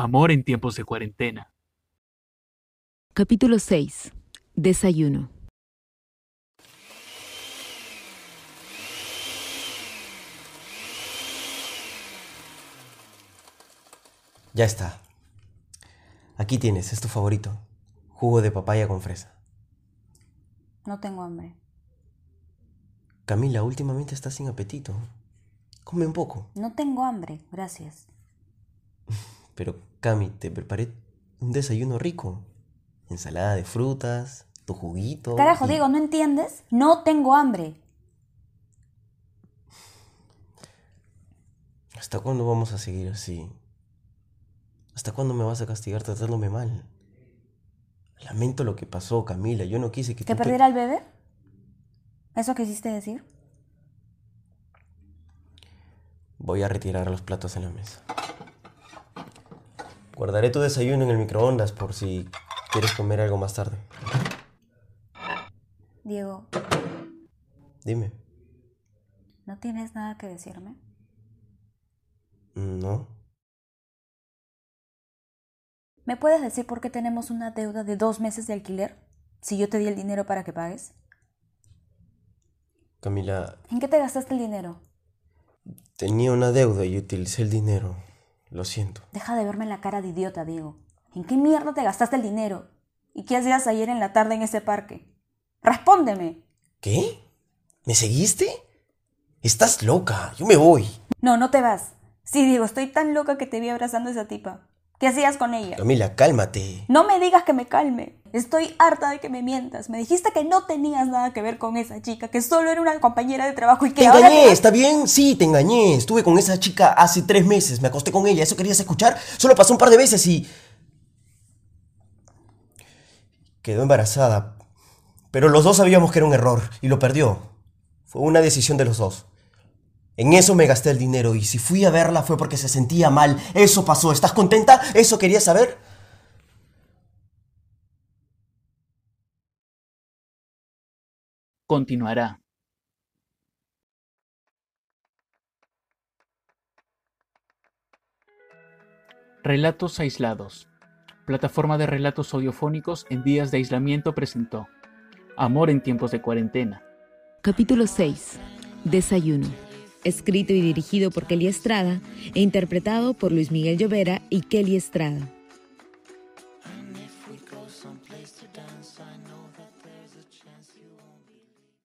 Amor en tiempos de cuarentena. Capítulo 6. Desayuno. Ya está. Aquí tienes, es tu favorito. Jugo de papaya con fresa. No tengo hambre. Camila, últimamente estás sin apetito. Come un poco. No tengo hambre, gracias. Pero, Cami, te preparé un desayuno rico. Ensalada de frutas, tu juguito. Carajo, y- Diego, ¿no entiendes? No tengo hambre. ¿Hasta cuándo vamos a seguir así? ¿Hasta cuándo me vas a castigar tratándome mal? Lamento lo que pasó, Camila. Yo no quise que ¿Que tú... pe- perdiera al bebé? ¿Eso quisiste decir? Voy a retirar los platos en la mesa. Guardaré tu desayuno en el microondas por si quieres comer algo más tarde. Diego, Dime. ¿no tienes nada que decirme? No. ¿Me puedes decir por qué tenemos una deuda de dos meses de alquiler? Si yo te di el dinero para que pagues. Camila, ¿En qué te gastaste el dinero? tenía una deuda y utilicé el dinero. Lo siento. Deja de verme la cara de idiota, Diego. ¿En qué mierda te gastaste el dinero? ¿Y qué hacías ayer en la tarde en ese parque? ¡Respóndeme! ¿Qué? ¿Me seguiste? Estás loca. Yo me voy. No, no te vas. Sí, Diego, estoy tan loca que te vi abrazando a esa tipa. ¿Qué hacías con ella? Camila, cálmate. No me digas que me calme. Estoy harta de que me mientas. Me dijiste que no tenías nada que ver con esa chica, que solo era una compañera de trabajo y que Te ahora engañé, te- ¿está bien? Sí, te engañé. Estuve con esa chica hace tres meses. Me acosté con ella. ¿Eso querías escuchar? Solo pasó un par de veces y... Quedó embarazada. Pero los dos sabíamos que era un error y lo perdió. Fue una decisión de los dos. En eso me gasté el dinero y si fui a verla fue porque se sentía mal. Eso pasó. ¿Estás contenta? ¿Eso querías saber? Continuará. Relatos aislados. Plataforma de relatos audiofónicos en días de aislamiento presentó. Amor en tiempos de cuarentena. Capítulo 6. Desayuno escrito y dirigido por Kelly Estrada e interpretado por Luis Miguel Llovera y Kelly Estrada.